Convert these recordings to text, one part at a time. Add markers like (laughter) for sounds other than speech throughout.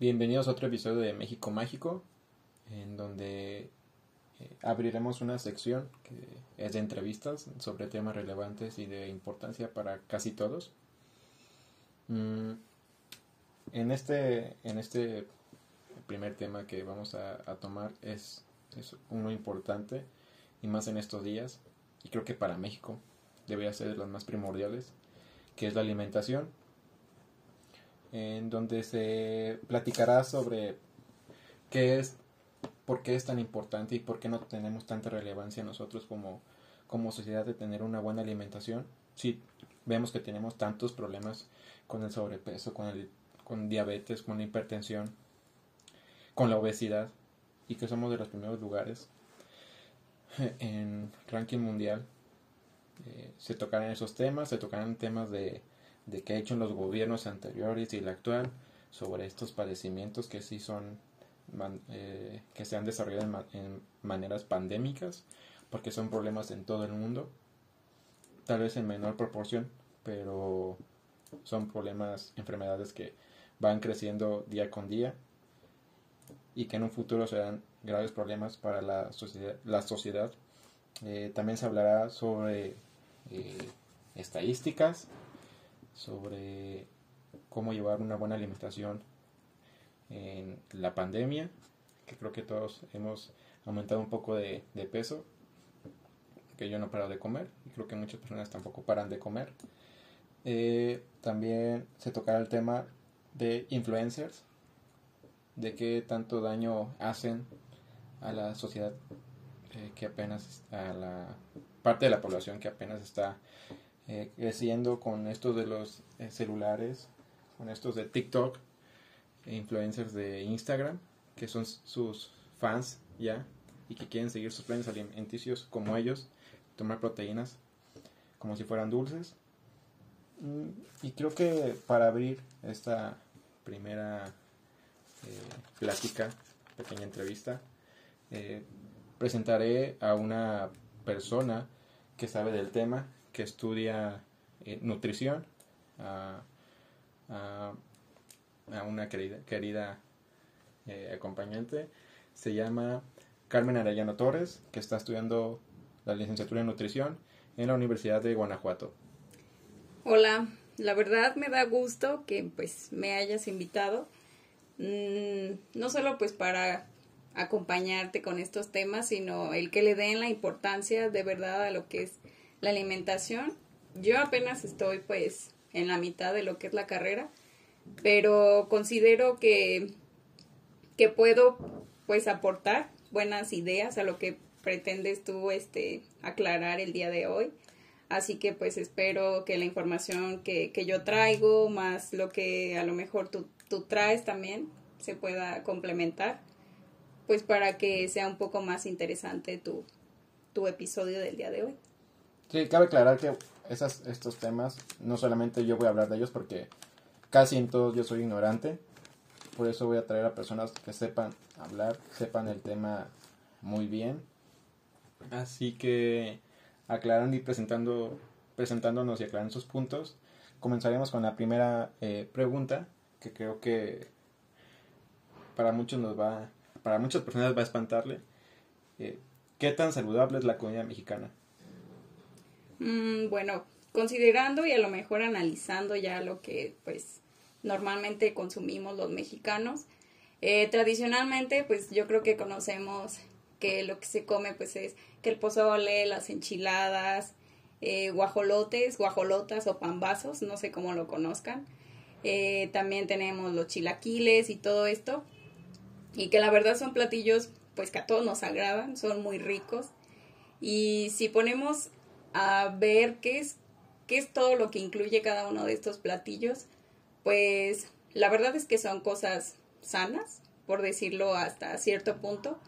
Bienvenidos a otro episodio de México Mágico, en donde eh, abriremos una sección que es de entrevistas sobre temas relevantes y de importancia para casi todos. Mm, en, este, en este primer tema que vamos a, tomar es, es, uno importante y más en estos días, y creo que para México debería ser de los más primordiales, que es la alimentación en donde se platicará sobre qué es, por qué es tan importante y por qué no tenemos tanta relevancia nosotros como, como sociedad de tener una buena alimentación. Si vemos que tenemos tantos problemas con el sobrepeso, con, el, con diabetes, con la hipertensión, con la obesidad y que somos de los primeros lugares en ranking mundial. Eh, se tocarán esos temas, se tocarán temas de de qué ha hecho los gobiernos anteriores y el actual sobre estos padecimientos que sí son eh, que se han desarrollado en, maneras pandémicas porque son problemas en todo el mundo tal vez en menor proporción pero son problemas enfermedades que van creciendo día con día y que en un futuro serán graves problemas para la sociedad, la sociedad. Eh, también se hablará sobre eh, estadísticas sobre cómo llevar una buena alimentación en la pandemia, que creo que todos hemos aumentado un poco de, peso, que yo no paro de comer, y creo que muchas personas tampoco paran de comer. Eh, también se tocará el tema de influencers, de qué tanto daño hacen a la sociedad eh, que apenas, a la parte de la población que apenas está eh, creciendo con estos de los eh, celulares, con estos de TikTok, e influencers de Instagram, que son sus fans ya y que quieren seguir sus planes alimenticios como ellos, tomar proteínas como si fueran dulces. Mm, y creo que para abrir esta primera eh, plática, pequeña entrevista, presentaré a una persona que sabe del tema, que estudia eh, nutrición, a, una querida, querida eh, acompañante. Se llama Carmen Arellano Torres, que está estudiando la licenciatura en nutrición en la Universidad de Guanajuato. Hola, la verdad me da gusto que pues me hayas invitado, mm, no solo pues para acompañarte con estos temas, sino el que le den la importancia de verdad a lo que es la alimentación. Yo apenas estoy pues en la mitad de lo que es la carrera, pero considero que, que puedo pues aportar buenas ideas a lo que pretendes tú este aclarar el día de hoy. Así que pues espero que la información que, que yo traigo, más lo que a lo mejor tú, tú traes también, se pueda complementar, pues para que sea un poco más interesante tu, tu episodio del día de hoy. Sí, cabe aclarar que esas, estos temas, no solamente yo voy a hablar de ellos porque casi en todos yo soy ignorante, por eso voy a traer a personas que sepan hablar, sepan el tema muy bien. Así que aclarando y presentando, presentándonos y aclarando sus puntos, comenzaremos con la primera eh, pregunta que creo que para muchos nos va, para muchas personas va a espantarle. Eh, ¿Qué tan saludable es la comida mexicana? Mm, bueno, considerando y a lo mejor analizando ya lo que pues normalmente consumimos los mexicanos, eh, tradicionalmente pues yo creo que conocemos que lo que se come pues es que el pozole, las enchiladas, eh, guajolotes, guajolotas o pambazos, no sé cómo lo conozcan. Eh, también tenemos los chilaquiles y todo esto. Y que la verdad son platillos pues que a todos nos agradan, son muy ricos. Y si ponemos a ver qué es, qué es todo lo que incluye cada uno de estos platillos, pues la verdad es que son cosas sanas, por decirlo hasta cierto punto.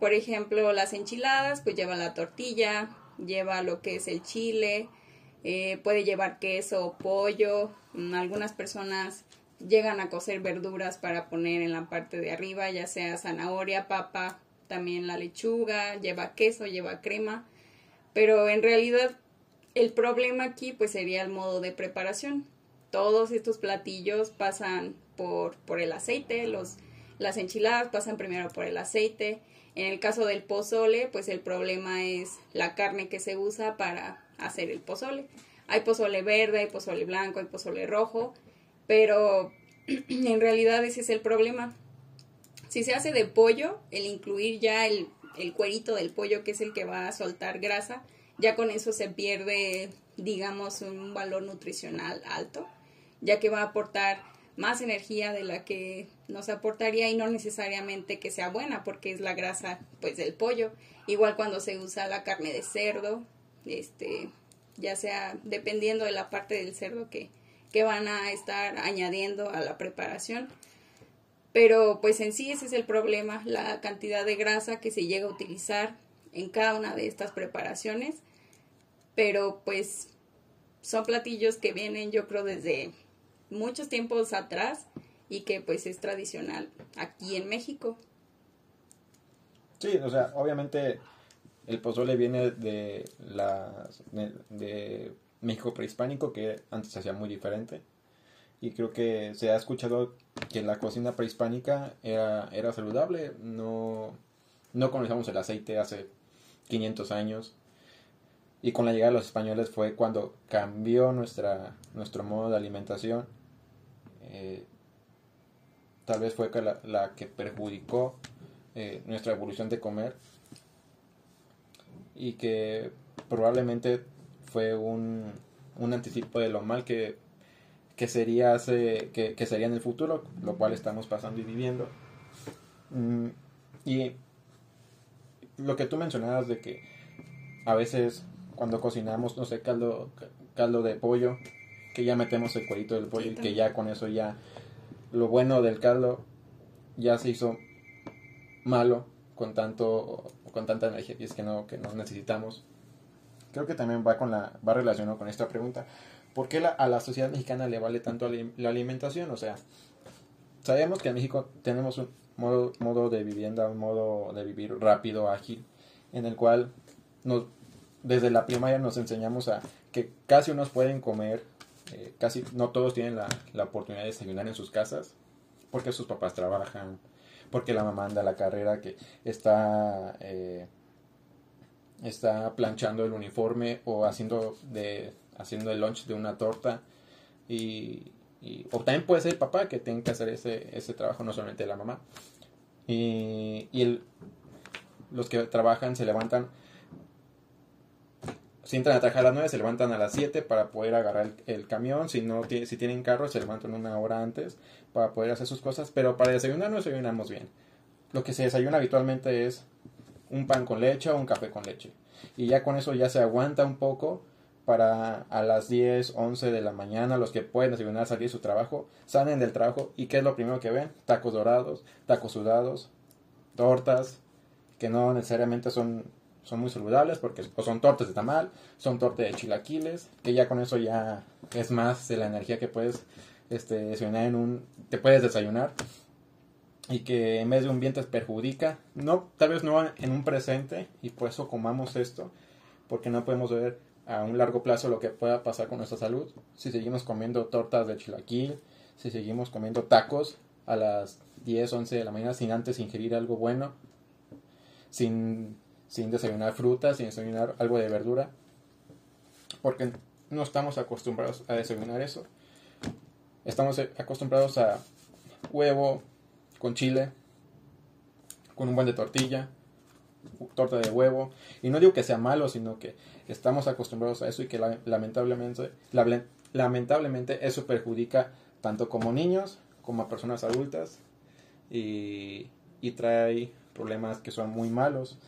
Por ejemplo, las enchiladas, pues lleva la tortilla, lleva lo que es el chile, eh, puede llevar queso, pollo, mm, algunas personas llegan a cocer verduras para poner en la parte de arriba, ya sea zanahoria, papa, también la lechuga, lleva queso, lleva crema pero en realidad el problema aquí pues sería el modo de preparación. todos estos platillos pasan por, por el aceite, los, las enchiladas pasan primero por el aceite. En el caso del pozole, pues el problema es la carne que se usa para hacer el pozole. Hay pozole verde, hay pozole blanco, hay pozole rojo, pero (clears throat) en realidad ese es el problema. Si se hace de pollo, el incluir ya el, el cuerito del pollo, que es el que va a soltar grasa, ya con eso se pierde, digamos, un valor nutricional alto, ya que va a aportar más energía de la que nos aportaría y no necesariamente que sea buena porque es la grasa pues del pollo. Igual cuando se usa la carne de cerdo este ya sea dependiendo de la parte del cerdo que, que van a estar añadiendo a la preparación pero pues en sí ese es el problema la cantidad de grasa que se llega a utilizar en cada una de estas preparaciones pero pues son platillos que vienen yo creo desde muchos tiempos atrás y que pues es tradicional aquí en México. Sí, o sea, obviamente el pozole viene de, la, de, México prehispánico, que antes se hacía muy diferente. Y creo que se ha escuchado que la cocina prehispánica era, era saludable. No, no conocíamos el aceite hace 500 años. Y con la llegada de los españoles fue cuando cambió nuestra, nuestro modo de alimentación eh, tal vez fue la, que perjudicó eh, nuestra evolución de comer y que probablemente fue un, anticipo de lo mal que, sería que, sería en el futuro, lo cual estamos pasando y viviendo. Mm, y lo que tú mencionabas de que a veces cuando cocinamos, no sé, caldo, caldo de pollo, que ya metemos el cuerito del pollo y que ya con eso ya lo bueno del caldo ya se hizo malo con tanto con tanta energía y es que no que no necesitamos creo que también va con la va relacionado con esta pregunta ¿por qué a la sociedad mexicana le vale tanto la alimentación? o sea sabemos que en México tenemos un modo modo de vivienda un modo de vivir rápido ágil en el cual nos desde la primaria nos enseñamos a que casi unos pueden comer eh, casi no todos tienen la, la, oportunidad de desayunar en sus casas porque sus papás trabajan, porque la mamá anda a la carrera que está, eh, está planchando el uniforme o haciendo, de, haciendo el lunch de una torta. Y, o también puede ser el papá que tenga que hacer ese, ese trabajo, no solamente la mamá. Y, y el, los que trabajan se levantan si entran a trabajar a las 9, se levantan a las 7 para poder agarrar el, camión. Si no si tienen carro, se levantan una hora antes para poder hacer sus cosas. Pero para desayunar no desayunamos bien. Lo que se desayuna habitualmente es un pan con leche o un café con leche. Y ya con eso ya se aguanta un poco para a las 10, 11 de la mañana, los que pueden desayunar, salir de su trabajo, salen del trabajo y ¿qué es lo primero que ven? Tacos dorados, tacos sudados, tortas, que no necesariamente son son muy saludables porque son tortas de tamal, son tortas de chilaquiles, que ya con eso ya es más de la energía que puedes este, desayunar en un, te puedes desayunar y que en vez de un bien te perjudica, no, tal vez no en un presente y por eso comamos esto, porque no podemos ver a un largo plazo lo que pueda pasar con nuestra salud si seguimos comiendo tortas de chilaquil, si seguimos comiendo tacos a las 10, 11 de la mañana sin antes ingerir algo bueno, sin sin desayunar frutas, sin desayunar algo de verdura, porque no estamos acostumbrados a desayunar eso. Estamos acostumbrados a huevo con chile, con un buen de tortilla, torta de huevo. Y no digo que sea malo, sino que estamos acostumbrados a eso y que lamentablemente, lamentablemente eso perjudica tanto como niños como a personas adultas y, y trae problemas que son muy malos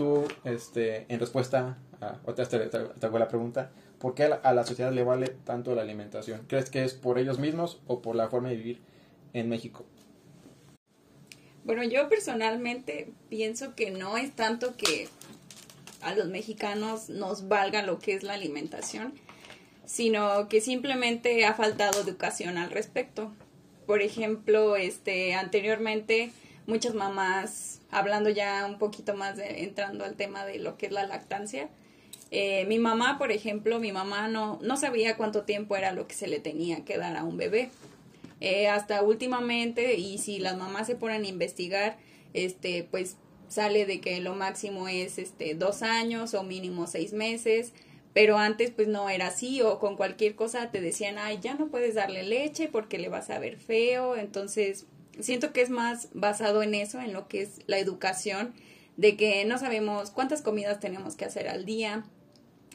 tú, este, en respuesta a otra te, te, la pregunta, ¿por qué a la, sociedad le vale tanto la alimentación? ¿Crees que es por ellos mismos o por la forma de vivir en México? Bueno, yo personalmente pienso que no es tanto que a los mexicanos nos valga lo que es la alimentación, sino que simplemente ha faltado educación al respecto. Por ejemplo, este anteriormente muchas mamás hablando ya un poquito más de, entrando al tema de lo que es la lactancia, Eh, mi mamá, por ejemplo, mi mamá no, no sabía cuánto tiempo era lo que se le tenía que dar a un bebé. Eh, hasta últimamente, y si las mamás se ponen a investigar, este, pues sale de que lo máximo es este dos años o mínimo seis meses pero antes pues no era así o con cualquier cosa te decían ay ya no puedes darle leche porque le vas a ver feo entonces siento que es más basado en eso en lo que es la educación de que no sabemos cuántas comidas tenemos que hacer al día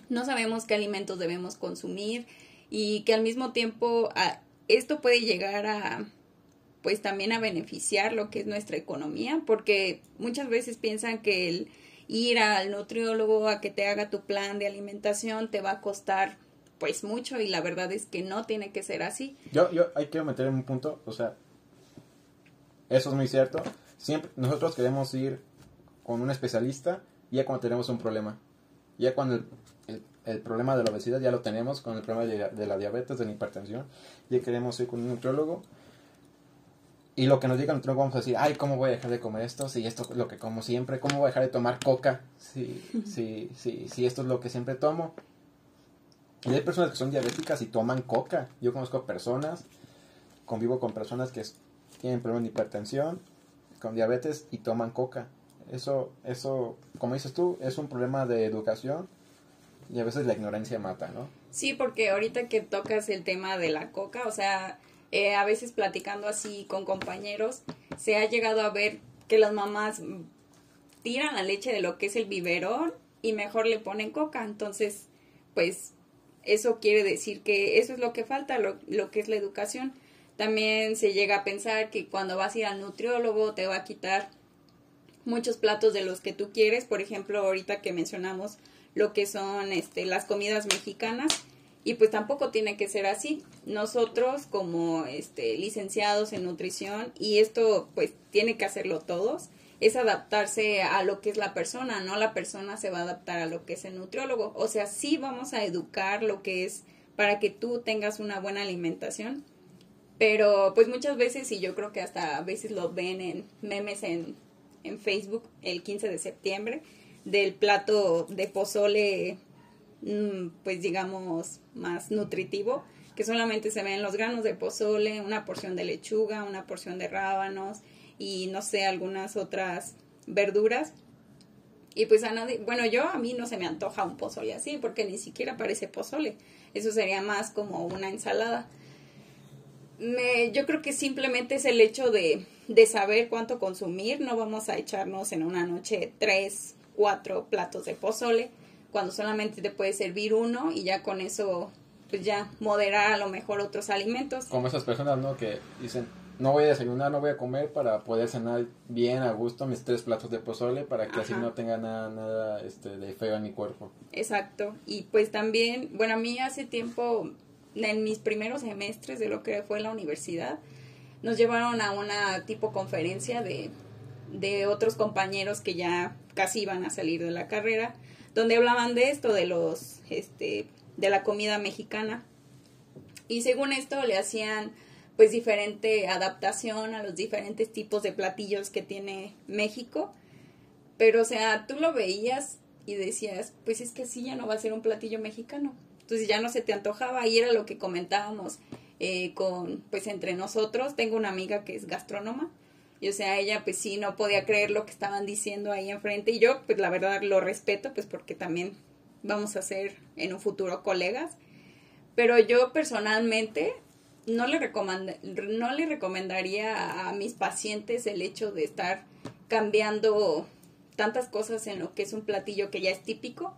no sabemos qué alimentos debemos consumir y que al mismo tiempo esto puede llegar a pues también a beneficiar lo que es nuestra economía porque muchas veces piensan que el ir al nutriólogo a que te haga tu plan de alimentación te va a costar pues mucho y la verdad es que no tiene que ser así. Yo, yo hay que meter en un punto, o sea, eso es muy cierto. Siempre nosotros queremos ir con un especialista ya cuando tenemos un problema. Ya cuando el, el, problema de la obesidad ya lo tenemos, con el problema de, la diabetes, de la hipertensión, ya queremos ir con un nutriólogo y lo que nos digan, nosotros vamos a decir, ay, ¿cómo voy a dejar de comer esto? Si esto es lo que como siempre, ¿cómo voy a dejar de tomar coca? Si, (laughs) si, si, si esto es lo que siempre tomo. Y hay personas que son diabéticas y toman coca. Yo conozco personas, convivo con personas que tienen problemas de hipertensión, con diabetes y toman coca. Eso, eso, como dices tú, es un problema de educación y a veces la ignorancia mata, ¿no? Sí, porque ahorita que tocas el tema de la coca, o sea, eh, a veces platicando así con compañeros, se ha llegado a ver que las mamás tiran la leche de lo que es el biberón y mejor le ponen coca. Entonces, pues eso quiere decir que eso es lo que falta, lo, lo que es la educación. También se llega a pensar que cuando vas a ir al nutriólogo te va a quitar muchos platos de los que tú quieres. Por ejemplo, ahorita que mencionamos lo que son este, las comidas mexicanas, y pues tampoco tiene que ser así. Nosotros como este, licenciados en nutrición, y esto pues tiene que hacerlo todos, es adaptarse a lo que es la persona, no la persona se va a adaptar a lo que es el nutriólogo. O sea, sí vamos a educar lo que es para que tú tengas una buena alimentación. Pero pues muchas veces, y yo creo que hasta a veces lo ven en memes en, en Facebook el 15 de septiembre, del plato de pozole pues digamos, más nutritivo, que solamente se ven los granos de pozole, una porción de lechuga, una porción de rábanos y no sé, algunas otras verduras. Y pues a nadie, bueno, yo a mí no se me antoja un pozole así, porque ni siquiera parece pozole. Eso sería más como una ensalada. Me, yo creo que simplemente es el hecho de, de saber cuánto consumir. No vamos a echarnos en una noche tres, cuatro platos de pozole cuando solamente te puede servir uno y ya con eso pues ya moderar a lo mejor otros alimentos. Como esas personas, ¿no? Que dicen, no voy a desayunar, no voy a comer para poder cenar bien a gusto mis tres platos de pozole para que así no tenga nada, nada este, de feo en mi cuerpo. Exacto. Y pues también, bueno, a mí hace tiempo, en mis primeros semestres de lo que fue la universidad, nos llevaron a una tipo conferencia de, de otros compañeros que ya casi iban a salir de la carrera donde hablaban de esto, de los, este, de la comida mexicana. Y según esto le hacían pues diferente adaptación a los diferentes tipos de platillos que tiene México. Pero o sea, tú lo veías y decías, pues es que así ya no va a ser un platillo mexicano. Entonces ya no se te antojaba y era lo que comentábamos eh, con, pues entre nosotros. Tengo una amiga que es gastrónoma y o sea, ella pues sí no podía creer lo que estaban diciendo ahí enfrente y yo pues la verdad lo respeto pues porque también vamos a ser en un futuro colegas. Pero yo personalmente no le, no le recomendaría a mis pacientes el hecho de estar cambiando tantas cosas en lo que es un platillo que ya es típico,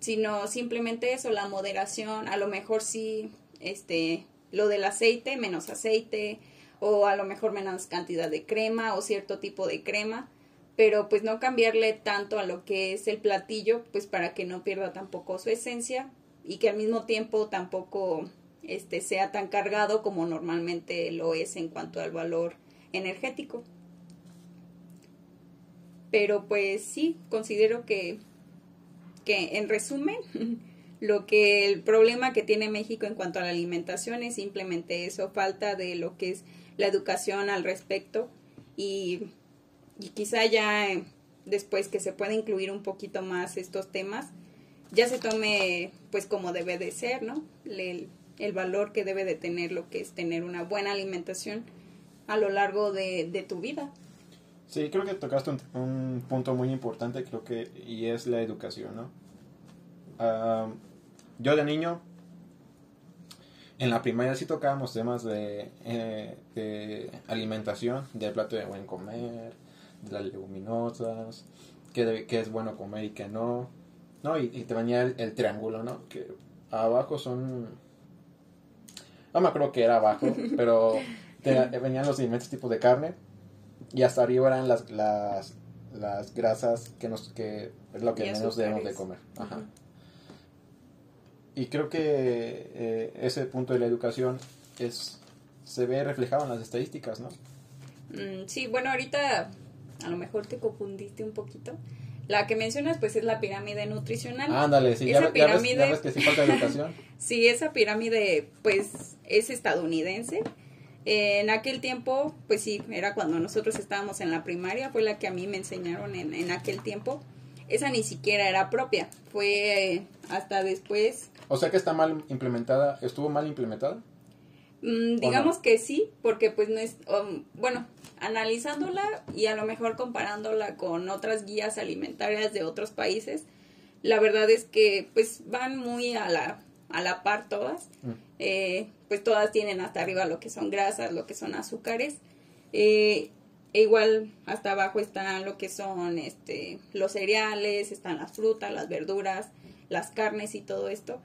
sino simplemente eso, la moderación, a lo mejor sí, este, lo del aceite, menos aceite, o a lo mejor menos cantidad de crema o cierto tipo de crema, pero pues no cambiarle tanto a lo que es el platillo, pues para que no pierda tampoco su esencia y que al mismo tiempo tampoco este sea tan cargado como normalmente lo es en cuanto al valor energético. Pero pues sí, considero que que en resumen (laughs) lo que el problema que tiene México en cuanto a la alimentación es simplemente eso, falta de lo que es la educación al respecto y, y quizá ya después que se pueda incluir un poquito más estos temas, ya se tome pues como debe de ser, ¿no? El, el, valor que debe de tener lo que es tener una buena alimentación a lo largo de, de tu vida. Sí, creo que tocaste un, punto muy importante, creo que, y es la educación, ¿no? yo de niño, en la primaria sí tocábamos temas de, eh, de alimentación, del plato de buen comer, de las leguminosas, qué, es bueno comer y qué no, ¿no? Y, te venía el, triángulo, ¿no? Que abajo son... No me acuerdo que era abajo, (laughs) pero venían los diferentes tipos de carne y hasta arriba eran las, las, las grasas que, nos, que es lo que menos debemos de comer. Ajá. Y creo que eh, ese punto de la educación es se ve reflejado en las estadísticas, ¿no? Mm, sí, bueno, ahorita a lo mejor te confundiste un poquito. La que mencionas, pues, es la pirámide nutricional. Ándale, sí, esa pirámide, que sí falta educación. (laughs) sí, esa pirámide, pues, es estadounidense. en aquel tiempo, pues sí, era cuando nosotros estábamos en la primaria, fue la que a mí me enseñaron en, en aquel tiempo. Esa ni siquiera era propia, fue eh, hasta después. O sea que está mal implementada, ¿estuvo mal implementada? Mm, digamos que sí, porque pues no es, um, bueno, analizándola y a lo mejor comparándola con otras guías alimentarias de otros países, la verdad es que pues van muy a la, a la par todas. Mm. Eh, pues todas tienen hasta arriba lo que son grasas, lo que son azúcares. Eh, e igual hasta abajo están lo que son este, los cereales, están las frutas, las verduras, las carnes y todo esto.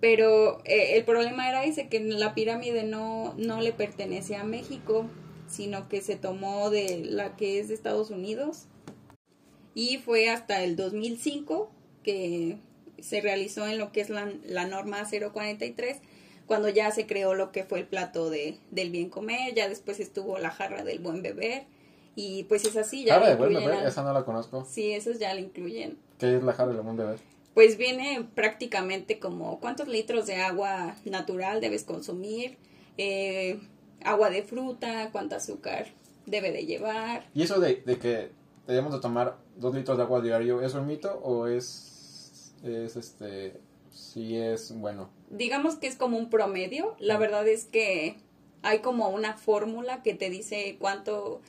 Pero eh, el problema era ese, que la pirámide no, no le pertenece a México, sino que se tomó de la que es de Estados Unidos. Y fue hasta el 2005 que se realizó en lo que es la, la norma 043, cuando ya se creó lo que fue el plato de, del bien comer, ya después estuvo la jarra del buen beber, y pues es así. Ya jarra del buen beber, esa no la conozco. Sí, esos ya la incluyen. ¿Qué es la jarra del buen beber? Pues viene prácticamente como cuántos litros de agua natural debes consumir, eh, agua de fruta, cuánto azúcar debe de llevar. ¿Y eso de, que debemos de tomar dos litros de agua diario, es un mito o es, es este, sí es bueno? Digamos que es como un promedio. La verdad es que hay como una fórmula que te dice cuánto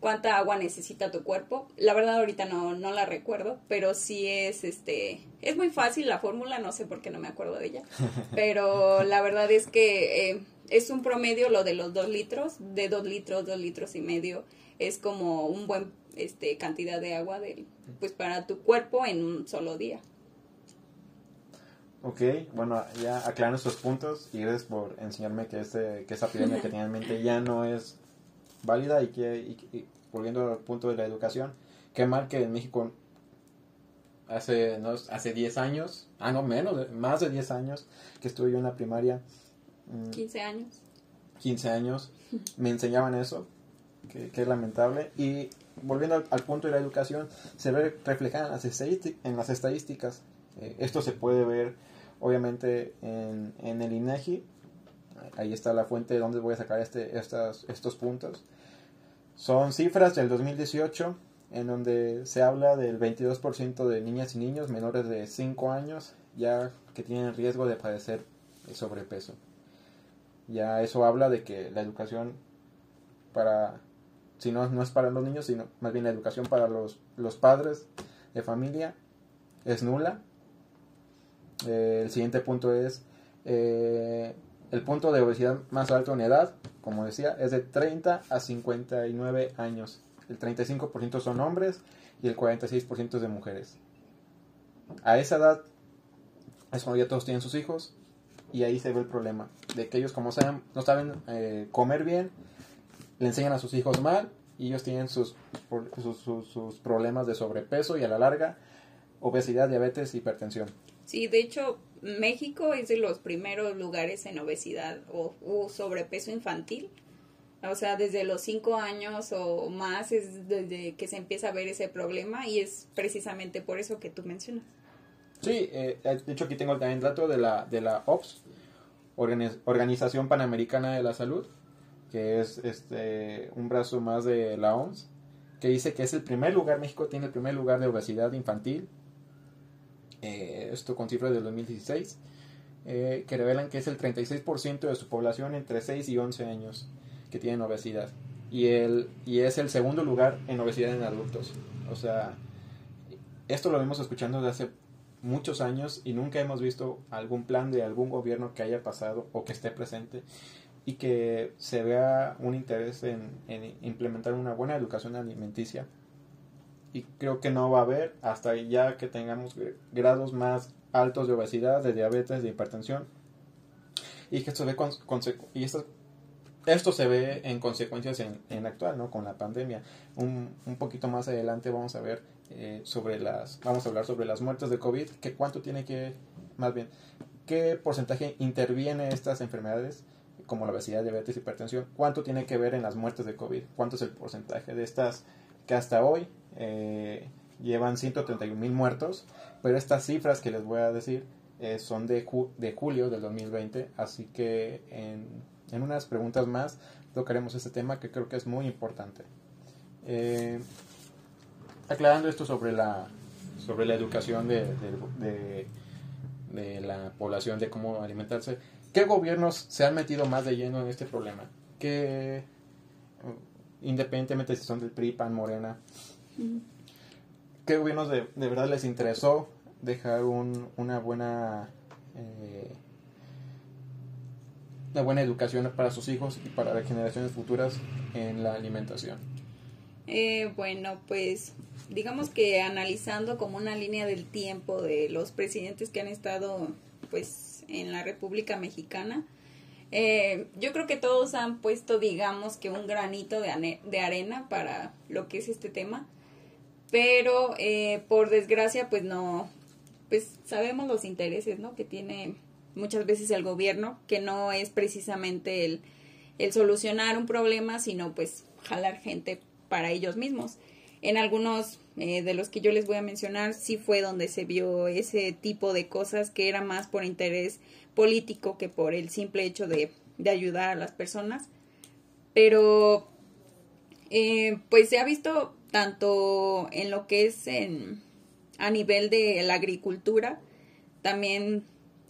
cuánta agua necesita tu cuerpo. La verdad ahorita no, no la recuerdo, pero sí es este, es muy fácil la fórmula, no sé por qué no me acuerdo de ella, (laughs) pero la verdad es que eh, es un promedio lo de los dos litros, de dos litros, dos litros y medio, es como un buen este, cantidad de agua de, pues para tu cuerpo en un solo día. Ok, bueno, ya aclaran estos puntos y gracias por enseñarme que, este, que esa epidemia que tenía en mente ya no es válida y que, volviendo al punto de la educación, qué mal que en México hace, no, hace 10 años, ah, no, menos, más de 10 años que estuve yo en la primaria, 15 mm. años. 15 años. Me enseñaban eso, que, es lamentable. Y volviendo al, punto de la educación, se ve reflejada en las, en las estadísticas. Eh, esto se puede ver, obviamente, en, en el INEGI. Ahí está la fuente de donde voy a sacar este, estas, estos puntos. Son cifras del 2018 en donde se habla del 22% de niñas y niños menores de 5 años ya que tienen riesgo de padecer sobrepeso. Ya eso habla de que la educación para, si no, no es para los niños, sino más bien la educación para los, los padres de familia es nula. Eh, el siguiente punto es eh, el punto de obesidad más alto en edad, como decía, es de 30 a 59 años. El 35% son hombres y el 46% de mujeres. A esa edad es cuando ya todos tienen sus hijos y ahí se ve el problema, de que ellos como saben, no saben eh, comer bien, le enseñan a sus hijos mal y ellos tienen sus, sus, problemas de sobrepeso y a la larga obesidad, diabetes, hipertensión. Sí, de hecho, México es de los primeros lugares en obesidad o, sobrepeso infantil. O sea, desde los cinco años o más es desde que se empieza a ver ese problema y es precisamente por eso que tú mencionas. Sí, eh, de hecho aquí tengo también dato de la, de la OPS, Organización Panamericana de la Salud, que es este un brazo más de la OMS, que dice que es el primer lugar, México tiene el primer lugar de obesidad infantil. Eh, esto con cifras del 2016, eh, que revelan que es el 36% de su población entre 6 y 11 años que tienen obesidad. Y, el, y es el segundo lugar en obesidad en adultos. O sea, esto lo vemos escuchando desde hace muchos años y nunca hemos visto algún plan de algún gobierno que haya pasado o que esté presente y que se vea un interés en, en implementar una buena educación alimenticia y creo que no va a haber hasta ya que tengamos grados más altos de obesidad, de diabetes, de hipertensión y que esto, ve y esto, esto se ve en consecuencias en, en actual, ¿no? Con la pandemia. Un, un poquito más adelante vamos a ver eh, sobre las, vamos a hablar sobre las muertes de COVID, que cuánto tiene que, más bien, qué porcentaje interviene estas enfermedades como la obesidad, diabetes, hipertensión, cuánto tiene que ver en las muertes de COVID, cuánto es el porcentaje de estas que hasta hoy eh, llevan 131 mil muertos, pero estas cifras que les voy a decir eh, son de, de julio del 2020, así que en, en, unas preguntas más tocaremos este tema que creo que es muy importante. Eh, aclarando esto sobre la, sobre la educación de, de, de, la población, de cómo alimentarse, ¿qué gobiernos se han metido más de lleno en este problema? ¿Qué, independientemente si son del PRI, PAN, Morena, ¿Qué gobiernos de, de, verdad les interesó dejar un, una buena eh, una buena educación para sus hijos y para las generaciones futuras en la alimentación? Eh, bueno, pues digamos que analizando como una línea del tiempo de los presidentes que han estado pues en la República Mexicana, eh, yo creo que todos han puesto, digamos, que un granito de, de arena para lo que es este tema pero eh, por desgracia pues no, pues sabemos los intereses, ¿no? Que tiene muchas veces el gobierno, que no es precisamente el, el solucionar un problema, sino pues jalar gente para ellos mismos. En algunos eh, de los que yo les voy a mencionar, sí fue donde se vio ese tipo de cosas que era más por interés político que por el simple hecho de, de ayudar a las personas. Pero, eh, pues se ha visto tanto en lo que es en, a nivel de la agricultura, también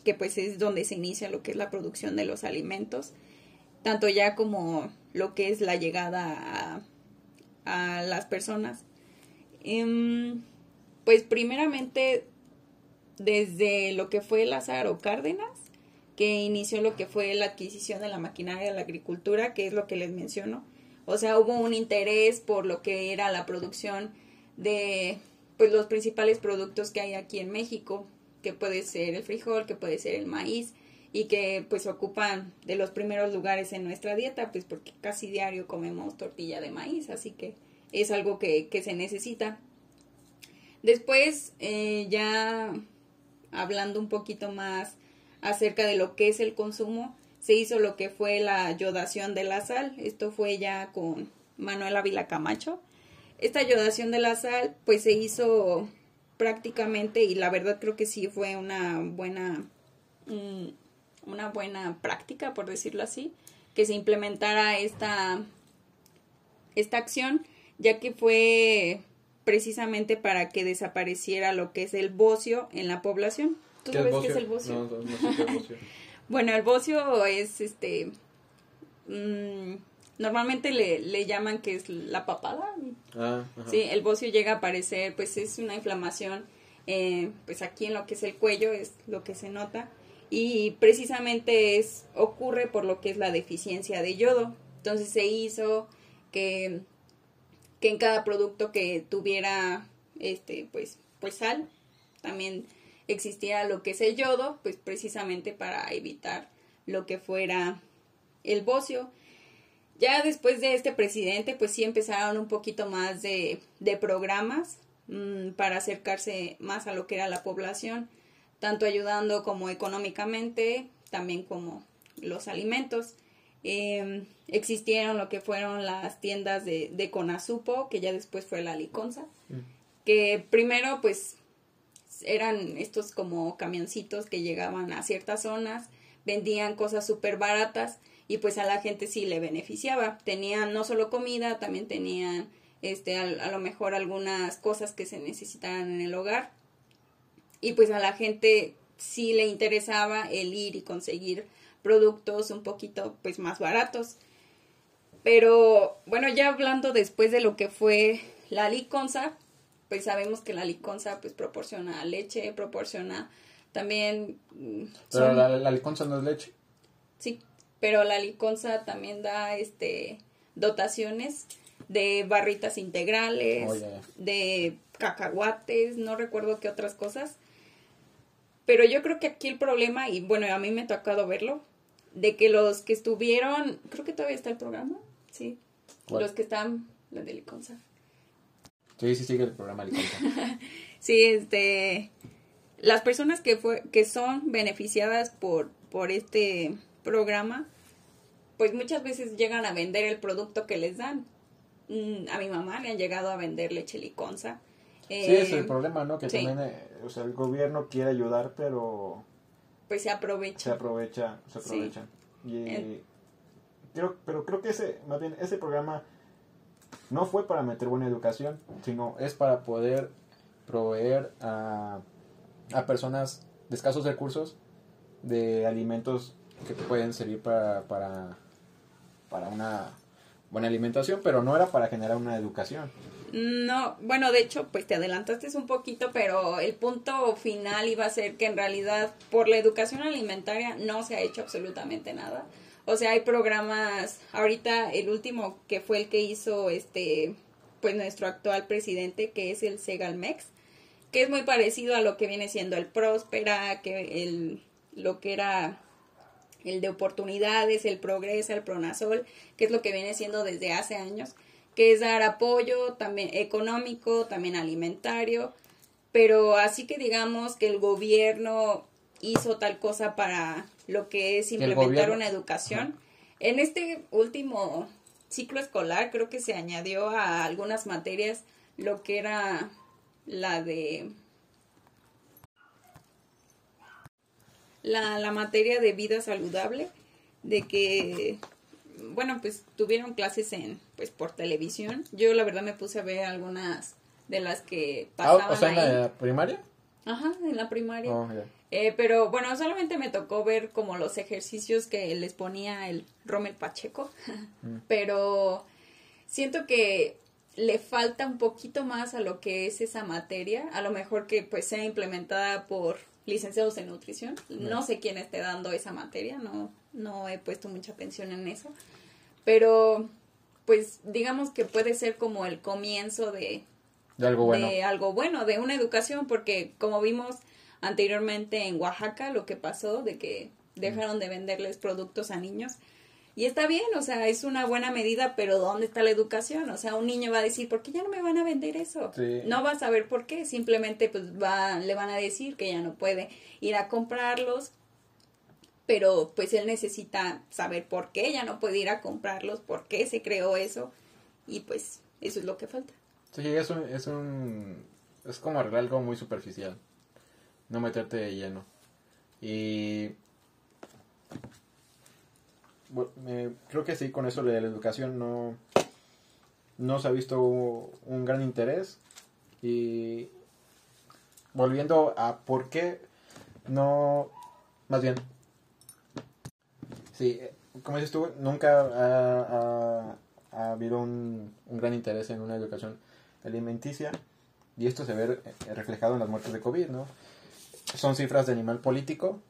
que pues es donde se inicia lo que es la producción de los alimentos, tanto ya como lo que es la llegada a, a las personas. Em, pues primeramente desde lo que fue Lázaro Cárdenas, que inició lo que fue la adquisición de la maquinaria de la agricultura, que es lo que les menciono, o sea, hubo un interés por lo que era la producción de pues los principales productos que hay aquí en México, que puede ser el frijol, que puede ser el maíz y que pues ocupan de los primeros lugares en nuestra dieta, pues porque casi diario comemos tortilla de maíz, así que es algo que, que se necesita. Después, eh, ya hablando un poquito más acerca de lo que es el consumo, se hizo lo que fue la yodación de la sal. Esto fue ya con Manuel Ávila Camacho. Esta yodación de la sal pues se hizo prácticamente y la verdad creo que sí fue una buena mm, una buena práctica por decirlo así que se implementara esta esta acción ya que fue precisamente para que desapareciera lo que es el bocio en la población. ¿Tú sabes qué es el bocio? No, no, no sé qué es bocio. (laughs) Bueno, el bocio es este. Mmm, normalmente le, le, llaman que es la papada. Ah, Sí, el bocio llega a aparecer, pues es una inflamación, eh, pues aquí en lo que es el cuello es lo que se nota. Y precisamente es, ocurre por lo que es la deficiencia de yodo. Entonces se hizo que, que en cada producto que tuviera este pues pues sal también existiera lo que es el yodo, pues precisamente para evitar lo que fuera el bocio. Ya después de este presidente, pues sí empezaron un poquito más de, de programas mmm, para acercarse más a lo que era la población, tanto ayudando como económicamente, también como los alimentos. Eh, existieron lo que fueron las tiendas de, de Conasupo, que ya después fue la Liconza, mm. que primero pues eran estos como camioncitos que llegaban a ciertas zonas, vendían cosas súper baratas y pues a la gente sí le beneficiaba. Tenían no solo comida, también tenían este a, lo mejor algunas cosas que se necesitaran en el hogar. y pues a la gente sí le interesaba el ir y conseguir productos un poquito pues más baratos. Pero bueno, ya hablando después de lo que fue la liconza, pues sabemos que la liconza pues proporciona leche, proporciona también... Mm, pero la, la liconza no es leche. Sí, pero la liconza también da este dotaciones de barritas integrales, oh, de cacahuates, no recuerdo qué otras cosas. Pero yo creo que aquí el problema, y bueno, a mí me ha tocado verlo, de que los que estuvieron, creo que todavía está el programa, sí, los que están, los de Liconza. Sí, sí sigue el programa Liconza. (laughs) sí, este, las personas que, fue, que son beneficiadas por, por este programa, pues muchas veces llegan a vender el producto que les dan. Mm, a mi mamá le han llegado a vender leche liconza. sí, es el eh, problema, ¿no? Que también, eh, o sea, el gobierno quiere ayudar, pero... Pues se aprovecha. Se aprovecha, se aprovecha. Y creo, pero creo que ese, más bien, ese programa no fue para meter buena educación, sino es para poder proveer a, a personas de escasos recursos de alimentos que pueden servir para, para, para una buena alimentación, pero no era para generar una educación. No, bueno, de hecho, pues te adelantaste un poquito, pero el punto final iba a ser que en realidad por la educación alimentaria no se ha hecho absolutamente nada. O sea, hay programas, ahorita el último que fue el que hizo este, pues nuestro actual presidente, que es el Segalmex, que es muy parecido a lo que viene siendo el Próspera, que el, lo que era el de oportunidades, el Progresa, el Pronasol, que es lo que viene siendo desde hace años, que es dar apoyo también económico, también alimentario, pero así que digamos que el gobierno hizo tal cosa para lo que es implementar una educación. En este último ciclo escolar creo que se añadió a algunas materias lo que era la de la, la materia de vida saludable, de que, bueno, pues tuvieron clases en, pues por televisión. Yo la verdad me puse a ver algunas de las que pasaban. Ah, ¿O sea, en la primaria? Ajá, en la primaria. Oh, eh, pero bueno, solamente me tocó ver como los ejercicios que les ponía el Rommel Pacheco. (laughs) Mm. Pero siento que le falta un poquito más a lo que es esa materia. A lo mejor que pues sea implementada por licenciados en nutrición. No sé quién esté dando esa materia, no, no he puesto mucha atención en eso. Pero, pues, digamos que puede ser como el comienzo de, de algo bueno. De algo bueno, de una educación, porque como vimos anteriormente en Oaxaca, lo que pasó de que dejaron de venderles productos a niños y está bien, o sea, es una buena medida, pero ¿dónde está la educación? O sea, un niño va a decir, ¿por qué ya no me van a vender eso? No va a saber por qué, simplemente pues va, le van a decir que ya no puede ir a comprarlos, pero pues él necesita saber por qué ya no puede ir a comprarlos, por qué se creó eso, y pues eso es lo que falta. Sí, es un, es un, es como arreglar algo muy superficial, no meterte de lleno. Y creo que sí, con eso de la educación no, no se ha visto un gran interés. Y volviendo a por qué no, más bien, sí, como dices tú, nunca ha, ha, habido un, un, gran interés en una educación alimenticia y esto se ve reflejado en las muertes de COVID, ¿no? Son cifras de animal político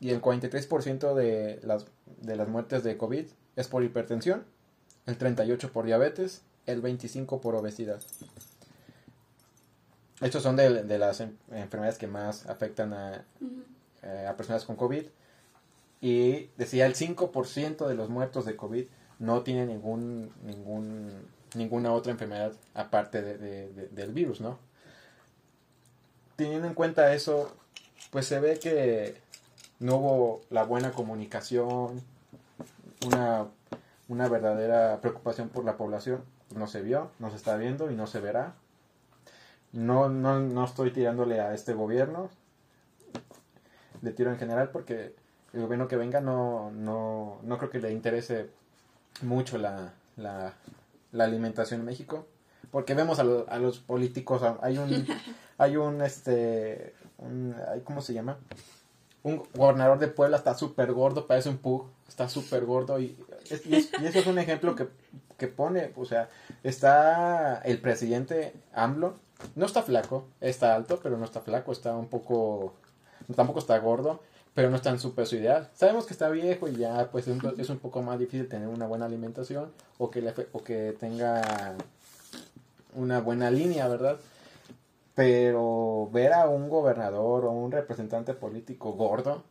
y el 43% de las, de las muertes de COVID es por hipertensión, el 38% por diabetes, el 25% por obesidad. Estos son de, de las enfermedades que más afectan a, eh, a personas con COVID. Y decía, el 5% de los muertos de COVID no tienen ningún, ningún, ninguna otra enfermedad aparte de, del virus, ¿no? Teniendo en cuenta eso, pues se ve que no hubo la buena comunicación, una, una verdadera preocupación por la población. No se vio, no se está viendo y no se verá. No, no, no estoy tirándole a este gobierno, le tiro en general porque el gobierno que venga no, no, no creo que le interese mucho la, la, la alimentación en México porque vemos a, a los políticos hay un (laughs) hay un este un ¿cómo se llama? Un gobernador de Puebla está súper gordo, parece un pug, está súper gordo y, y, eso es un ejemplo que, que pone, o sea, está el presidente AMLO, no está flaco, está alto, pero no está flaco, está un poco, tampoco está gordo, pero no está en su peso ideal. Sabemos que está viejo y ya pues es un poco más difícil tener una buena alimentación o que, le, o que tenga una buena línea, ¿verdad? Pero ver a un gobernador o un representante político gordo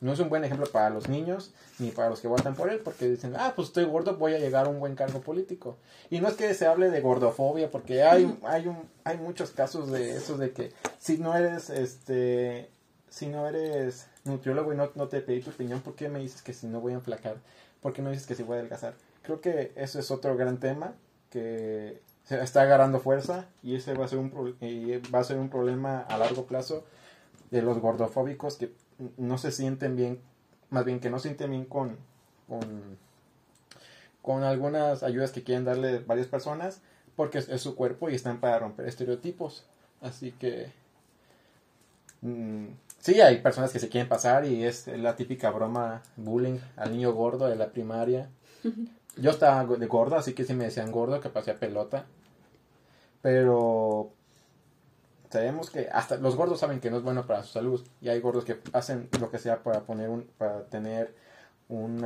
no es un buen ejemplo para los niños ni para los que votan por él, porque dicen, ah, pues estoy gordo, voy a llegar a un buen cargo político. Y no es que se hable de gordofobia, porque hay, hay, un, hay muchos casos de eso, de que si no eres, este, si no eres nutriólogo y no, no te pedí tu opinión, ¿por qué me dices que si no voy a enflacar? ¿Por qué no dices que si voy a adelgazar? Creo que eso es otro gran tema que se está agarrando fuerza y ese va a ser un, va a ser un problema a largo plazo de los gordofóbicos que no se sienten bien, más bien que no sienten bien con, con, con algunas ayudas que quieren darle varias personas, porque es, su cuerpo y están para romper estereotipos. Así que mm, sí, hay personas que se quieren pasar y es la típica broma bullying al niño gordo de la primaria. (laughs) Yo estaba de gordo, así que si me decían gordo, que pasé pelota. Pero sabemos que hasta los gordos saben que no es bueno para su salud. Y hay gordos que hacen lo que sea para poner un para tener un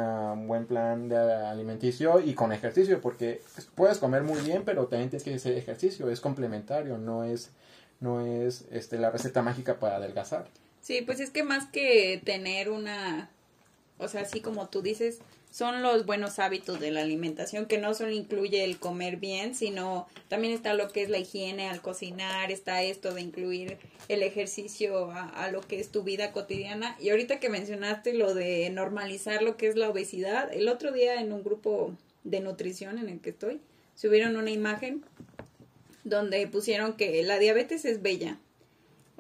buen plan de alimenticio y con ejercicio porque puedes comer muy bien pero también tienes que hacer ejercicio. Es complementario no es no es este la receta mágica para adelgazar. Sí pues es que más que tener una o sea así como tú dices son los buenos hábitos de la alimentación, que no solo incluye el comer bien, sino también está lo que es la higiene al cocinar, está esto de incluir el ejercicio a, lo que es tu vida cotidiana. Y ahorita que mencionaste lo de normalizar lo que es la obesidad, el otro día en un grupo de nutrición en el que estoy, subieron una imagen donde pusieron que la diabetes es bella,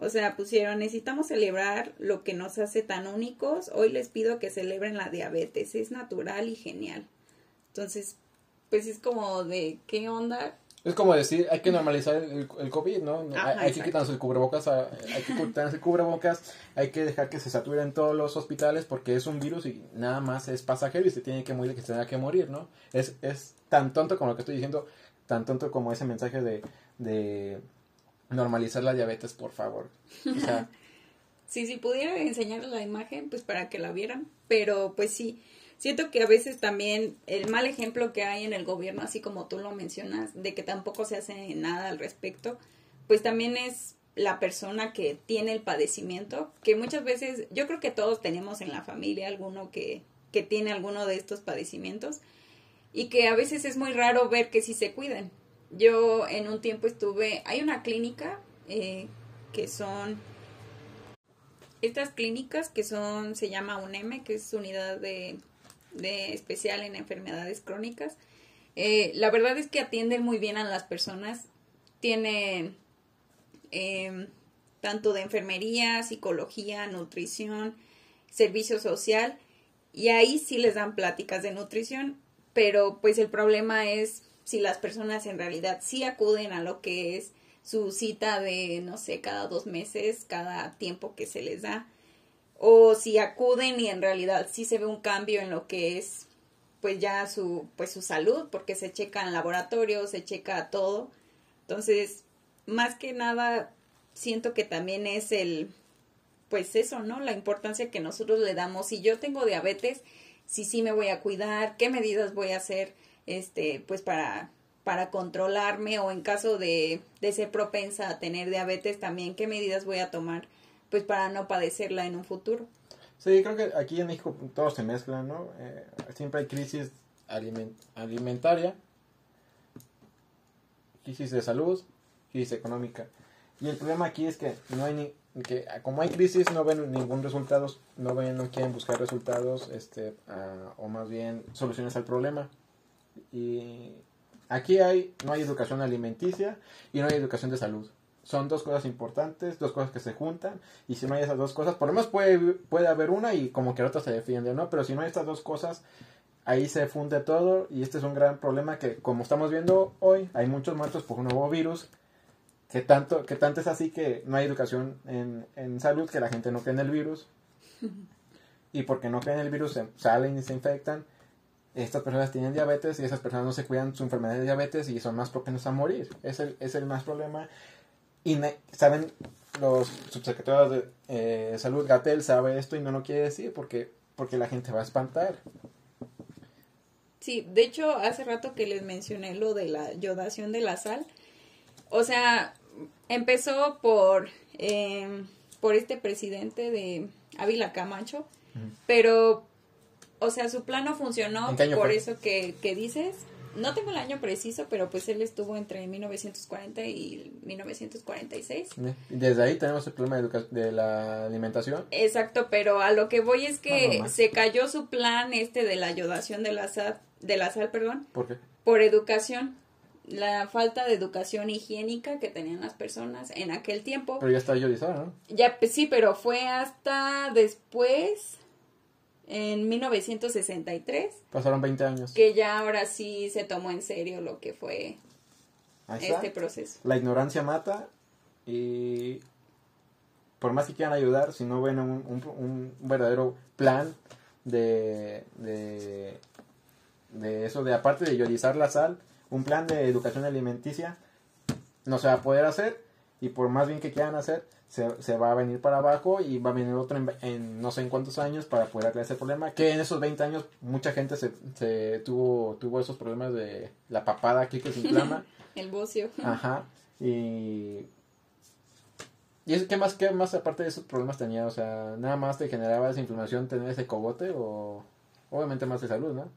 o sea, pusieron, necesitamos celebrar lo que nos hace tan únicos. Hoy les pido que celebren la diabetes. Es natural y genial. Entonces, pues es como de, ¿qué onda? Es como decir, hay que normalizar el, COVID, ¿no? hay, que quitarnos el cubrebocas, hay que quitarnos el cubrebocas, hay que dejar que se saturen todos los hospitales porque es un virus y nada más es pasajero y se tiene que morir, que se tenga que morir, ¿no? Es, es tan tonto como lo que estoy diciendo, tan tonto como ese mensaje de, de normalizar la diabetes, por favor. O sea, (laughs) sí, si pudiera enseñarles la imagen, pues para que la vieran, pero pues sí, siento que a veces también el mal ejemplo que hay en el gobierno, así como tú lo mencionas, de que tampoco se hace nada al respecto, pues también es la persona que tiene el padecimiento, que muchas veces, yo creo que todos tenemos en la familia alguno que, que tiene alguno de estos padecimientos y que a veces es muy raro ver que sí se cuiden. Yo en un tiempo estuve, hay una clínica eh, que son, estas clínicas que son, se llama UNEM, que es unidad de, de especial en enfermedades crónicas. Eh, la verdad es que atienden muy bien a las personas, tienen em, tanto de enfermería, psicología, nutrición, servicio social, y ahí sí les dan pláticas de nutrición, pero pues el problema es si las personas en realidad sí acuden a lo que es su cita de, no sé, cada dos meses, cada tiempo que se les da, o si acuden y en realidad sí se ve un cambio en lo que es pues ya su pues su salud porque se checa en laboratorio, se checa todo. Entonces, más que nada siento que también es el pues eso, ¿no? La importancia que nosotros le damos. Si yo tengo diabetes, si sí me voy a cuidar, qué medidas voy a hacer este, pues para, para controlarme o en caso de, de ser propensa a tener diabetes también, qué medidas voy a tomar pues para no padecerla en un futuro. Sí, creo que aquí en México todo se mezcla, ¿no? Eh, siempre hay crisis alimentaria, crisis de salud, crisis económica. Y el problema aquí es que no hay ni, que como hay crisis no ven ningún resultado, no ven, no quieren buscar resultados, este, ah, o más bien soluciones al problema. Y aquí hay, no hay educación alimenticia y no hay educación de salud. Son dos cosas importantes, dos cosas que se juntan, y si no hay esas dos cosas, por lo menos puede, puede haber una y como que la otra se defiende, ¿no? Pero si no hay estas dos cosas, ahí se funde todo y este es un gran problema que como estamos viendo hoy, hay muchos muertos por un nuevo virus que tanto, que tanto es así que no hay educación en, en salud, que la gente no cree en el virus. (laughs) y porque no creen en el virus, se salen y se infectan. Estas personas tienen diabetes y esas personas no se cuidan su enfermedad de diabetes y son más propensos a morir. Es el, es el más problema. Y saben, los subsecretarios de eh, salud, Gatel sabe esto y no lo quiere decir porque, porque la gente va a espantar. Sí, de hecho, hace rato que les mencioné lo de la yodación de la sal. O sea, empezó por, em, por este presidente de Ávila Camacho, pero, o sea, su plan no funcionó por eso que, que dices. No tengo el año preciso, pero pues él estuvo entre 1940 y 1946. Desde ahí tenemos el problema de, de la alimentación. Exacto, pero a lo que voy es que se cayó su plan este de la ayudación de la sal, de la sal, perdón. ¿Por qué? Por educación la falta de educación higiénica que tenían las personas en aquel tiempo. Pero ya está iodizada, ¿no? Ya, pues, sí, pero fue hasta después, en 1963. Pasaron 20 años. Que ya ahora sí se tomó en serio lo que fue este proceso. La ignorancia mata y por más que quieran ayudar, si no ven un, un, verdadero plan de, de, de eso, de aparte de iodizar la sal, un plan de educación alimenticia no se va a poder hacer y por más bien que quieran hacer, se, va a venir para abajo y va a venir otro en, no sé en cuántos años para poder aclarar ese problema. Que en esos 20 años mucha gente se, tuvo, tuvo esos problemas de la papada aquí que se inflama. (laughs) El bocio. Ajá. Y... ¿Y es, qué más, qué más aparte de esos problemas tenía? O sea, nada más te generaba esa inflamación tener ese cogote o obviamente más de salud, ¿no?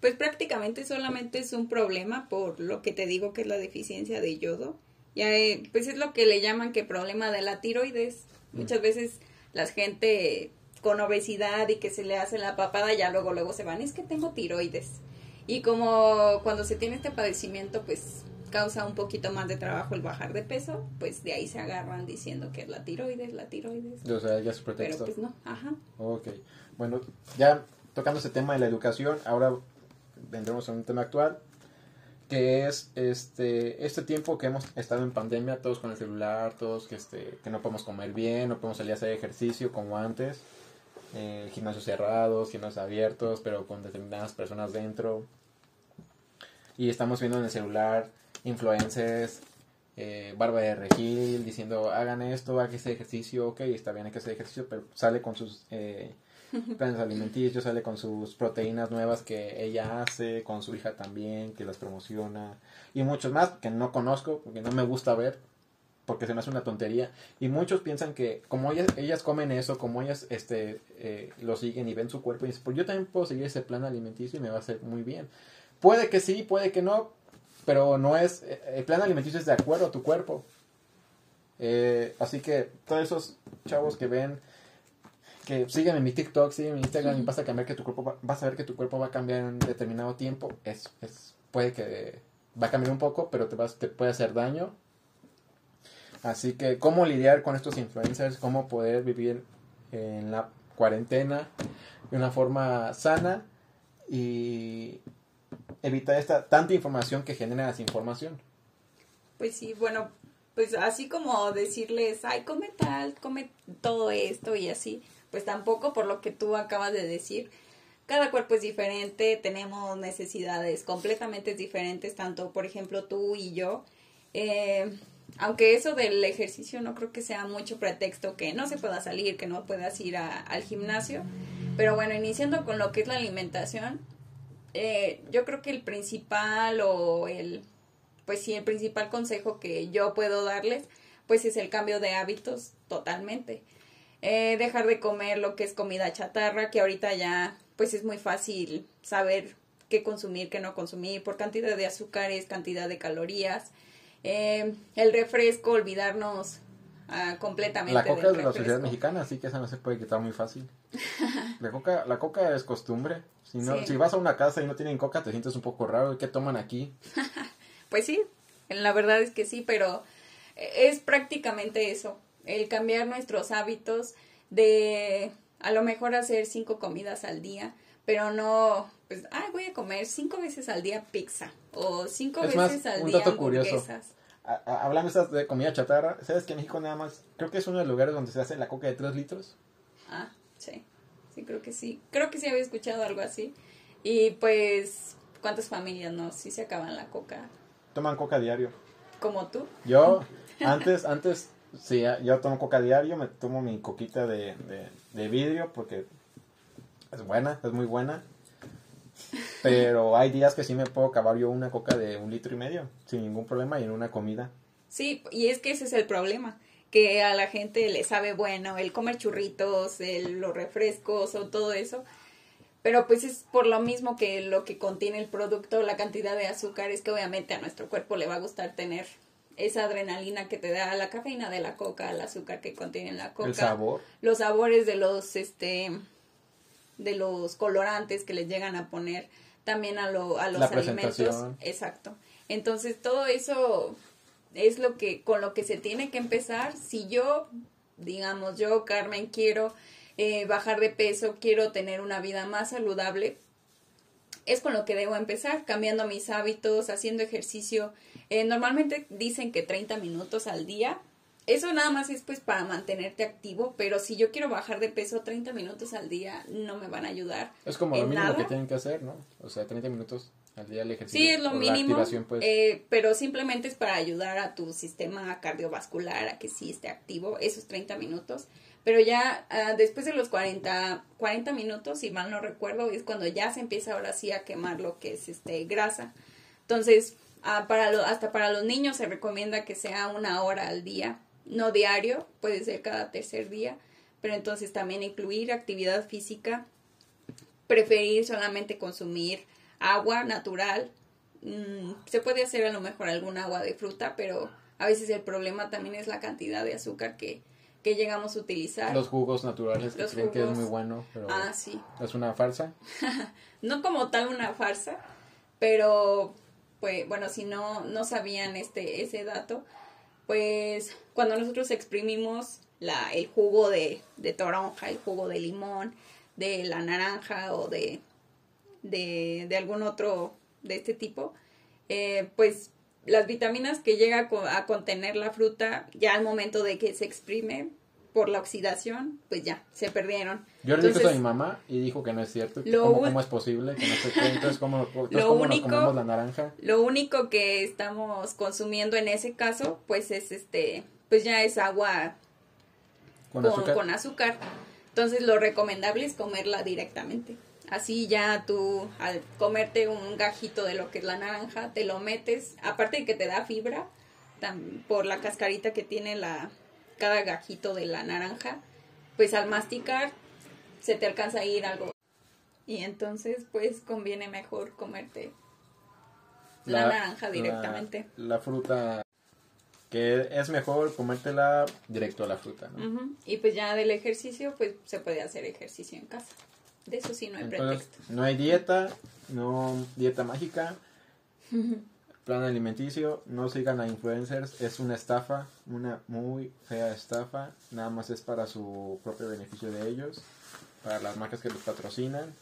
pues prácticamente solamente es un problema por lo que te digo que es la deficiencia de yodo. Ya, eh, pues es lo que le llaman que problema de la tiroides. Mm. Muchas veces la gente con obesidad y que se le hace la papada ya luego luego se van, es que tengo tiroides. Y como cuando se tiene este padecimiento pues causa un poquito más de trabajo el bajar de peso, pues de ahí se agarran diciendo que es la tiroides, la tiroides. O sea, ya es pretexto. Pero pues no, ajá. Ok. Bueno, ya tocando ese tema de la educación, ahora vendremos a un tema actual, que es este, este tiempo que hemos estado en pandemia, todos con el celular, todos que, este, que no podemos comer bien, no podemos salir a hacer ejercicio como antes, eh, gimnasios cerrados, gimnasios abiertos, pero con determinadas personas dentro. Y estamos viendo en el celular influencers, eh, Barba de Regil, diciendo hagan esto, hagan ese ejercicio, ok, está bien, hay que hacer ejercicio, pero sale con sus... Eh, planes alimenticios, sale con sus proteínas nuevas que ella hace, con su hija también, que las promociona, y muchos más que no conozco, porque no me gusta ver, porque se me hace una tontería. Y muchos piensan que como ellas, comen eso, como ellas este, eh, lo siguen y ven su cuerpo, y dicen, pues yo también puedo seguir ese plan alimenticio y me va a hacer muy bien. Puede que sí, puede que no, pero no es, eh, el plan alimenticio es de acuerdo a tu cuerpo. Eh, así que todos esos chavos que ven que sígueme en mi TikTok, sígueme en Instagram y vas a cambiar que tu cuerpo vas a ver que tu cuerpo va a cambiar en determinado tiempo. Es, es, puede que va a cambiar un poco, pero te, vas, te puede hacer daño. Así que cómo lidiar con estos influencers, cómo poder vivir en la cuarentena de una forma sana y evitar esta tanta información que genera desinformación. Pues sí, bueno, pues así como decirles, ay, come tal, come todo esto y así pues tampoco por lo que tú acabas de decir. Cada cuerpo es diferente, tenemos necesidades completamente diferentes, tanto por ejemplo tú y yo. Eh, aunque eso del ejercicio no creo que sea mucho pretexto que no se pueda salir, que no puedas ir al gimnasio. Pero bueno, iniciando con lo que es la alimentación, eh, yo creo que el principal o el, pues sí, el principal consejo que yo puedo darles, pues es el cambio de hábitos totalmente. Eh, dejar de comer lo que es comida chatarra, que ahorita ya pues es muy fácil saber qué consumir, qué no consumir, por cantidad de azúcares, cantidad de calorías. Eh, el refresco, olvidarnos ah, completamente. La coca es de la sociedad mexicana, así que esa no se puede quitar muy fácil. (laughs) La coca, la coca es costumbre. Si, no, si vas a una casa y no tienen coca, te sientes un poco raro. ¿Qué toman aquí? (laughs) pues sí, la verdad es que sí, pero es prácticamente eso el cambiar nuestros hábitos de a lo mejor hacer cinco comidas al día, pero no, pues, ah, voy a comer cinco veces al día pizza o cinco veces al día curioso. hablando de comida chatarra, ¿sabes que en México nada más, creo que es uno de los lugares donde se hace la coca de 3 litros? Ah, sí, sí, creo que sí. Creo que sí había escuchado algo así. Y pues, ¿cuántas familias no? Sí se acaban la coca. Toman coca diario. ¿Como tú? Yo, (laughs) antes, antes, sí, yo tomo coca diario, me tomo mi coquita de, de vidrio porque es buena, es muy buena. Pero hay días que sí me puedo acabar yo una coca de un litro y medio, sin ningún problema, y en una comida. Sí, y es que ese es el problema, que a la gente le sabe bueno el comer churritos, el, los refrescos o todo eso. Pero pues es por lo mismo que lo que contiene el producto, la cantidad de azúcar, es que obviamente a nuestro cuerpo le va a gustar tener esa adrenalina que te da la cafeína de la coca, el azúcar que contiene la coca. El sabor. Los sabores de los, este, de los colorantes que les llegan a poner también a, lo, a los alimentos. Exacto. Entonces todo eso es lo que con lo que se tiene que empezar. Si yo, digamos, yo Carmen quiero eh, bajar de peso, quiero tener una vida más saludable, es con lo que debo empezar, cambiando mis hábitos, haciendo ejercicio. Eh, normalmente dicen que 30 minutos al día, eso nada más es pues para mantenerte activo, pero si yo quiero bajar de peso 30 minutos al día, no me van a ayudar. Es como lo mínimo que tienen que hacer, ¿no? O sea, 30 minutos al día el ejercicio. Sí, es lo mínimo, pues. eh, pero simplemente es para ayudar a tu sistema cardiovascular a que sí esté activo, esos 30 minutos. Pero ya ah, después de los 40, 40 minutos, si mal no recuerdo, es cuando ya se empieza ahora sí a quemar lo que es este grasa. Entonces, ah, para lo, hasta para los niños se recomienda que sea una hora al día no diario, puede ser cada tercer día, pero entonces también incluir actividad física, preferir solamente consumir agua natural, mm, se puede hacer a lo mejor algún agua de fruta, pero a veces el problema también es la cantidad de azúcar que, que llegamos a utilizar. Los jugos naturales que creen que es muy bueno, pero ah, sí. es una farsa. (laughs) no como tal una farsa, pero pues bueno, si no no sabían este ese dato, pues cuando nosotros exprimimos la, el jugo de, de toronja, el jugo de limón, de la naranja o de, de, de algún otro de este tipo, eh, pues las vitaminas que llega a contener la fruta ya al momento de que se exprime por la oxidación, pues ya, se perdieron. Yo le dije a mi mamá y dijo que no es cierto. ¿Cómo, es posible que no se Entonces, ¿cómo, (laughs) lo único, nos comemos la naranja? Lo único que estamos consumiendo en ese caso, pues es este, pues ya es agua con, azúcar? con azúcar. Entonces, lo recomendable es comerla directamente. Así ya tú, al comerte un gajito de lo que es la naranja, te lo metes, aparte de que te da fibra, por la cascarita que tiene la, cada gajito de la naranja, pues al masticar se te alcanza a ir algo. Y entonces pues conviene mejor comerte la, naranja directamente. La, fruta que es mejor comértela directo a la fruta, Y pues ya del ejercicio, pues se puede hacer ejercicio en casa. De eso sí no hay pretexto. No hay dieta, no dieta mágica. (laughs) plan alimenticio, no sigan a influencers, es una estafa, una muy fea estafa, nada más es para su propio beneficio de ellos, para las marcas que los patrocinan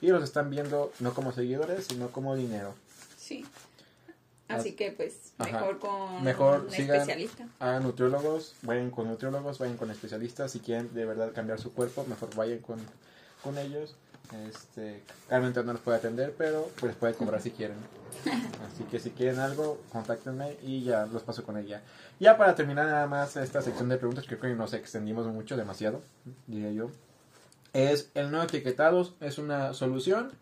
y los están viendo no como seguidores, sino como dinero. Sí. Así que pues mejor con mejor un especialista. A nutriólogos, vayan con nutriólogos, vayan con especialistas, si quieren de verdad cambiar su cuerpo, mejor vayan con, con ellos. Este, Carmen no nos puede atender, pero pues puede cobrar si quieren. (laughs) Así que si quieren algo, contáctenme y ya los paso con ella. Ya para terminar nada más esta sección de preguntas, creo que nos extendimos mucho, demasiado, diría yo. Es el no etiquetado, es una solución.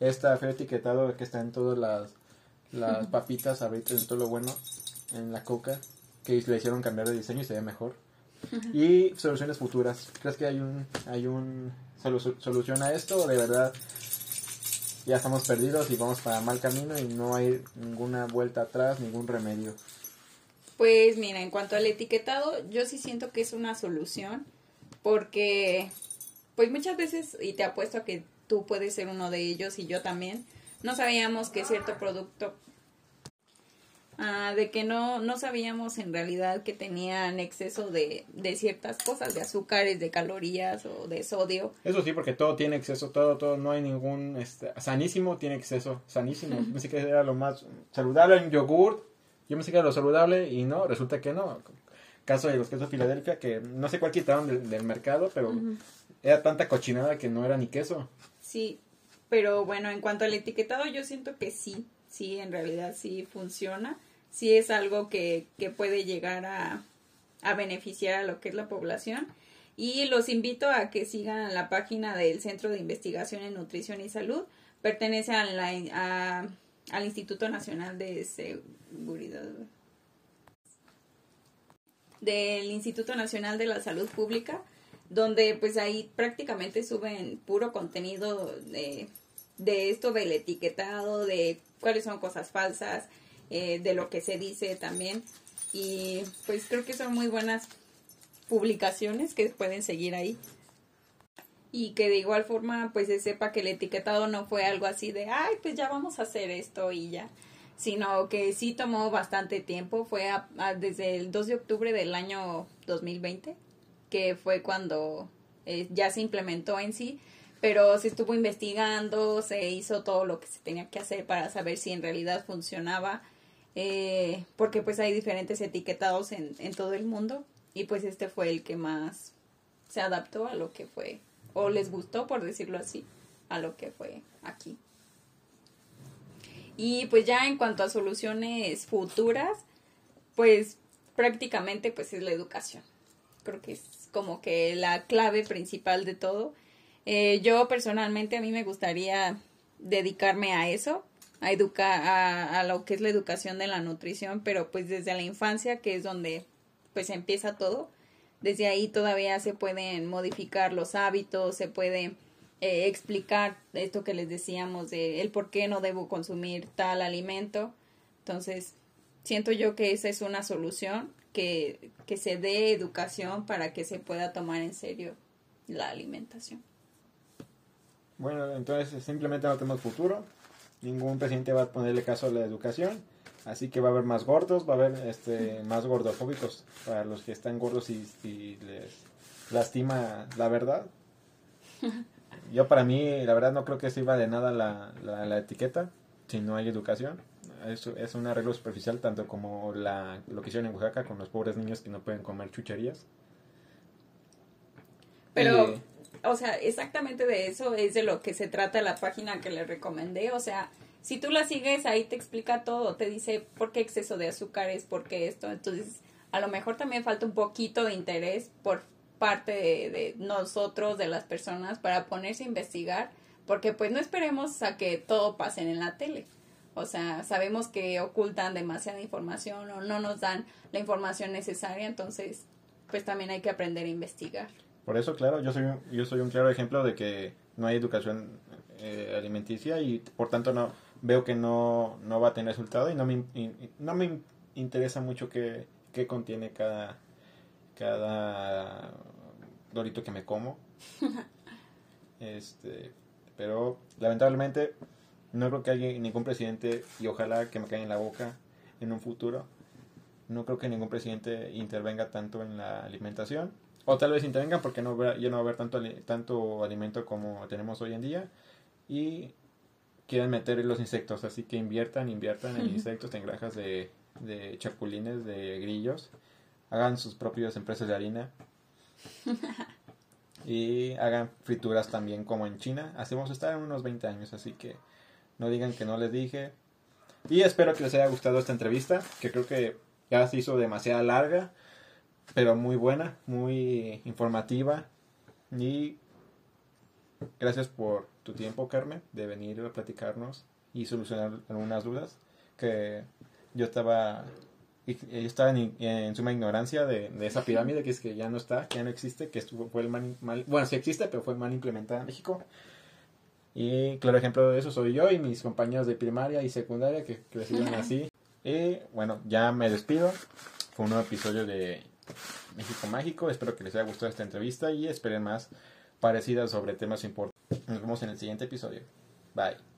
Esta feo etiquetado que está en todas las, las (laughs) papitas, ahorita en todo lo bueno, en la coca, que le hicieron cambiar de diseño y se ve mejor. Y soluciones futuras. ¿Crees que hay un, hay un solución a esto de verdad ya estamos perdidos y vamos para mal camino y no hay ninguna vuelta atrás, ningún remedio. Pues mira, en cuanto al etiquetado, yo sí siento que es una solución porque pues muchas veces, y te apuesto a que tú puedes ser uno de ellos y yo también, no sabíamos que cierto producto Ah, de que no, no sabíamos en realidad que tenían exceso de, de ciertas cosas, de azúcares, de calorías o de sodio. Eso sí, porque todo tiene exceso, todo, todo, no hay ningún, este, sanísimo tiene exceso, sanísimo. Pensé que era lo más saludable, en yogur yo me sé que era lo saludable y no, resulta que no. Caso de los quesos Filadelfia, que no sé cuál quitaron del, del mercado, pero era tanta cochinada que no era ni queso. Sí, pero bueno, en cuanto al etiquetado, yo siento que sí, sí, en realidad sí funciona. Sí es algo que, que puede llegar a, a beneficiar a lo que es la población. Y los invito a que sigan la página del Centro de Investigación en Nutrición y Salud. Pertenece la, al Instituto Nacional de Seguridad del Instituto Nacional de la Salud Pública, donde pues ahí prácticamente suben puro contenido de, de esto del etiquetado, de cuáles son cosas falsas, eh, de lo que se dice también. Y pues creo que son muy buenas publicaciones que pueden seguir ahí. Y que de igual forma pues se sepa que el etiquetado no fue algo así de, ay, pues ya vamos a hacer esto y ya. Sino que sí tomó bastante tiempo, fue desde el 2 de octubre del año 2020, que fue cuando eh, ya se implementó en sí, pero se estuvo investigando, se hizo todo lo que se tenía que hacer para saber si en realidad funcionaba, eh, porque pues hay diferentes etiquetados en, en todo el mundo y pues este fue el que más se adaptó a lo que fue, o les gustó, por decirlo así, a lo que fue aquí. Y pues ya en cuanto a soluciones futuras, pues prácticamente pues es la educación. Creo que es como que la clave principal de todo. Eh, yo personalmente a mí me gustaría dedicarme a eso, a educar a, a, lo que es la educación de la nutrición, pero pues desde la infancia, que es donde pues empieza todo. Desde ahí todavía se pueden modificar los hábitos, se puede eh, explicar esto que les decíamos de el por qué no debo consumir tal alimento. Entonces, siento yo que esa es una solución, que, que se dé educación para que se pueda tomar en serio la alimentación. Bueno, entonces simplemente no tenemos futuro. Ningún presidente va a ponerle caso a la educación Así que va a haber más gordos, va a haber este, (laughs) más gordofóbicos para los que están gordos y, les lastima la verdad. (laughs) Yo para mí, la verdad, no creo que sirva de nada la, la, etiqueta si no hay educación. Es, es un arreglo superficial, tanto como la, lo que hicieron en Oaxaca con los pobres niños que no pueden comer chucherías. Pero, o sea, exactamente de eso es de lo que se trata la página que les recomendé. O sea, si tú la sigues, ahí te explica todo, te dice por qué exceso de azúcares, por qué esto. Entonces, a lo mejor también falta un poquito de interés por parte de, nosotros, de las personas, para ponerse a investigar, porque pues no esperemos a que todo pase en la tele. O sea, sabemos que ocultan demasiada información o no nos dan la información necesaria, entonces pues también hay que aprender a investigar. Por eso, claro, yo soy, yo soy un claro ejemplo de que no hay educación eh, alimenticia y por tanto no, veo que no, no va a tener resultado y no me, no me interesa mucho qué, qué contiene cada, cada dorito que me como. (laughs) este, pero lamentablemente no creo que haya ningún presidente y ojalá que me caiga en la boca en un futuro. No creo que ningún presidente intervenga tanto en la alimentación. O tal vez intervenga porque no ya no va a haber tanto, tanto alimento como tenemos hoy en día. Y quieren meter los insectos, así que inviertan, inviertan en insectos, en granjas de, de chapulines, de grillos, hagan sus propias empresas de harina (laughs) y hagan frituras también como en China. Así vamos a estar en unos 20 años, así que no digan que no les dije. Y espero que les haya gustado esta entrevista, que creo que ya se hizo demasiado larga, pero muy buena, muy informativa. Y gracias por tu tiempo, Carmen, de venir a platicarnos y solucionar algunas dudas que yo estaba estaba en, suma ignorancia de, esa pirámide que es que ya no está, que ya no existe, que estuvo fue el mal, bueno, sí existe, pero fue mal implementada en México. Y claro ejemplo de eso soy yo y mis compañeros de primaria y secundaria que crecieron así. Y bueno, ya me despido. Fue un nuevo episodio de México Mágico. Espero que les haya gustado esta entrevista y esperen más parecidas sobre temas importantes. Nos vemos en el siguiente episodio. Bye.